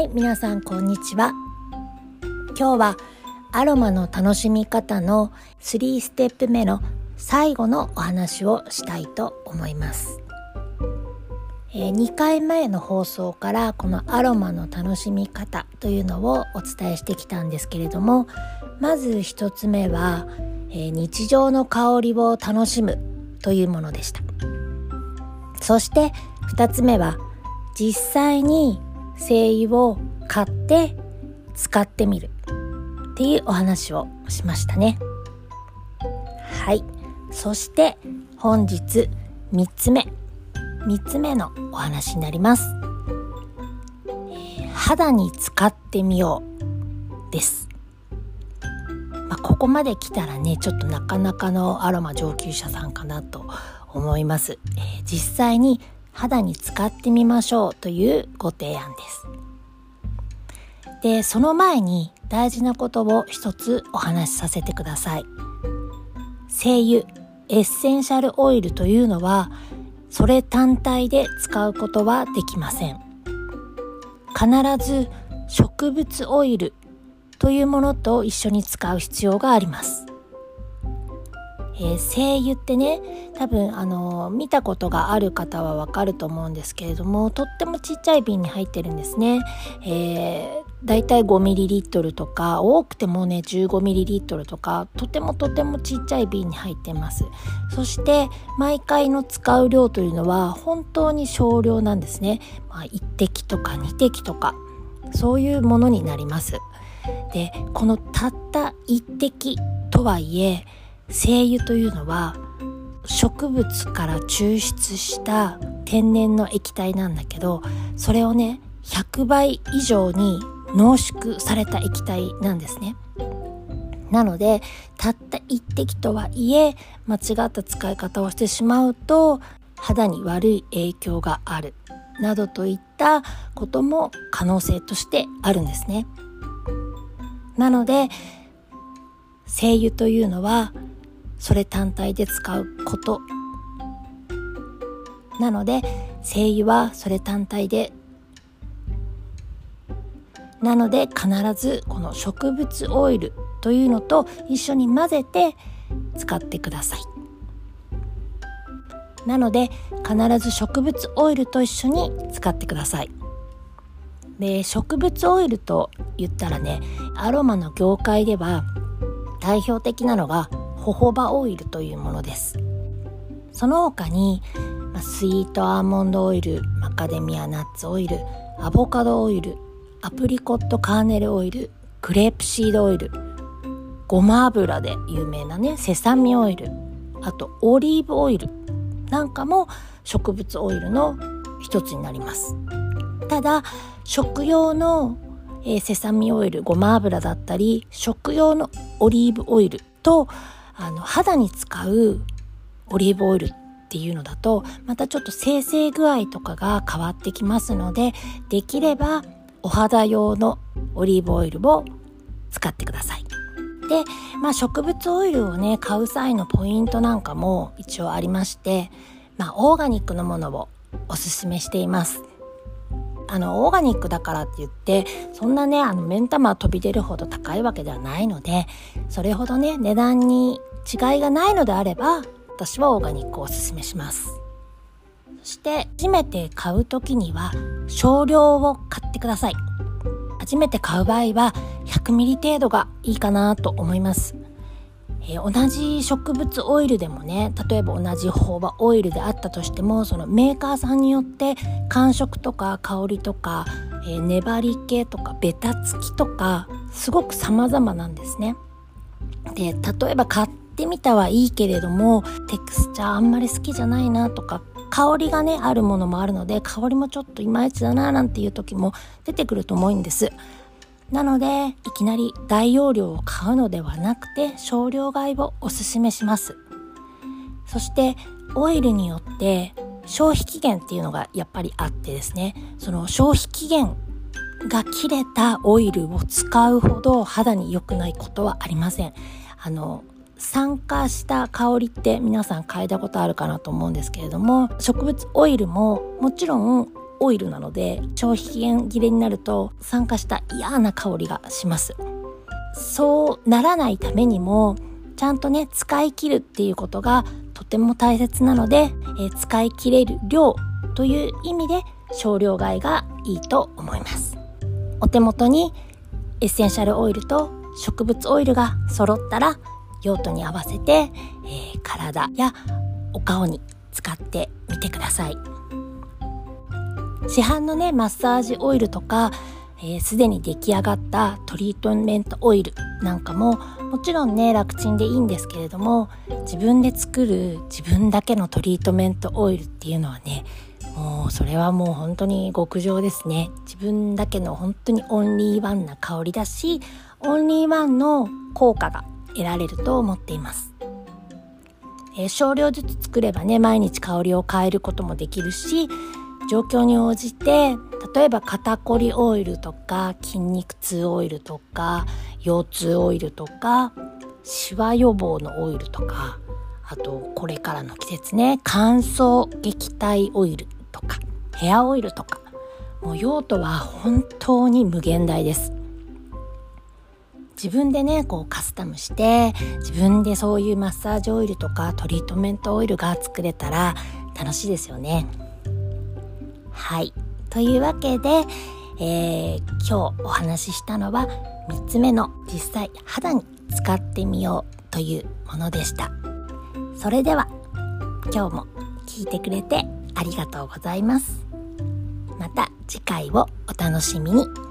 はい皆さんこんにちは。今日はアロマの楽しみ方の3ステップ目の最後のお話をしたいと思います、えー、2回前の放送からこのアロマの楽しみ方というのをお伝えしてきたんですけれどもまず1つ目は、えー、日常の香りを楽しむというものでした。そして2つ目は実際に精油を買って使ってみる。っていうお話をしましたね。はい。そして本日3つ目。3つ目のお話になります、肌に使ってみようです、まあ、ここまで来たらねちょっとなかなかのアロマ上級者さんかなと思います、えー、実際に肌に使ってみましょうというご提案です。でその前に大事なことを一つお話しさせてください。精油エッセンシャルオイルというのはそれ単体で使うことはできません。必ず植物オイルというものと一緒に使う必要があります。えー、精油ってね多分あの見たことがある方はわかると思うんですけれどもとってもちっちゃい瓶に入ってるんですね。えー、だいたい 5ml とか多くてもね 15ml とかとてもとてもちっちゃい瓶に入ってます。そして毎回の使う量というのは本当に少量なんですね、まあ、1滴とか2滴とかそういうものになります。でこのたった1滴とはいえ精油というのは植物から抽出した天然の液体なんだけどそれをね100倍以上に濃縮された液体なんですね。なのでたった一滴とはいえ間違った使い方をしてしまうと肌に悪い影響があるなどといったことも可能性としてあるんですね。なので精油というのはそれ単体で使うこと。なので精油はそれ単体で。なので必ずこの植物オイルというのと一緒に混ぜて使ってください。なので必ず植物オイルと一緒に使ってください。で植物オイルと言ったらねアロマの業界では代表的なのがホホバオイルというものです。その他にスイートアーモンドオイルマカデミアナッツオイルアボカドオイルアプリコットカーネルオイルグレープシードオイルごま油で有名なねセサミオイルあとオリーブオイルなんかも植物オイルの一つになります。ただ食用の、えー、セサミオイルごま油だったり食用のオリーブオイルとあの肌に使うオリーブオイルっていうのだとまたちょっと生成具合とかが変わってきますのでできればお肌用のオリーブオイルを使ってください。で、まあ、植物オイルをね買う際のポイントなんかも一応ありまして、まあ、オーガニックのものをおすすめしています。あのオーガニックだからって言ってそんなねあの目ん玉飛び出るほど高いわけではないのでそれほどね値段に違いがないのであれば私はオーガニックをおすすめします。そして初めて買う時には少量を買ってください。初めて買う場合は 100ml 程度がいいかなと思います。えー、同じ植物オイルでもね例えば同じホーバオイルであったとしてもそのメーカーさんによって感触とか香りとか、えー、粘り気とかベタつきとかすごく様々なんですね。で例えば買ってみたはいいけれどもテクスチャーあんまり好きじゃないなとか香りがねあるものもあるので香りもちょっといまいちだななんていう時も出てくると思うんです。なのでいきなり大容量を買うのではなくて少量買いをおすすめしますそしてオイルによって消費期限っていうのがやっぱりあってですねその消費期限が切れたオイルを使うほど肌に良くないことはありませんあの酸化した香りって皆さん嗅いだことあるかなと思うんですけれども植物オイルももちろんオイルなので消費期限切れになると酸化した嫌な香りがします。そうならないためにもちゃんとね使い切るっていうことがとても大切なので、えー、使い切れる量という意味で少量買いがいいと思います。お手元にエッセンシャルオイルと植物オイルが揃ったら用途に合わせて、えー、体やお顔に使ってみてください。市販のねマッサージオイルとかすで、ー、に出来上がったトリートメントオイルなんかももちろんね楽ちんでいいんですけれども自分で作る自分だけのトリートメントオイルっていうのはねもうそれはもう本当に極上ですね。自分だけの本当にオンリーワンな香りだしオンリーワンの効果が得られると思っています、えー、少量ずつ作ればね毎日香りを変えることもできるし状況に応じて例えば肩こりオイルとか筋肉痛オイルとか腰痛オイルとかシワ予防のオイルとかあとこれからの季節ね乾燥撃退オイルとかヘアオイルとか。もう用途は本当に無限大です。自分でねこうカスタムして自分でそういうマッサージオイルとかトリートメントオイルが作れたら楽しいですよね。はい。というわけで、えー、今日お話ししたのは3つ目の実際肌に使ってみようというものでした。それでは今日も聞いてくれてありがとうございます。また次回をお楽しみに。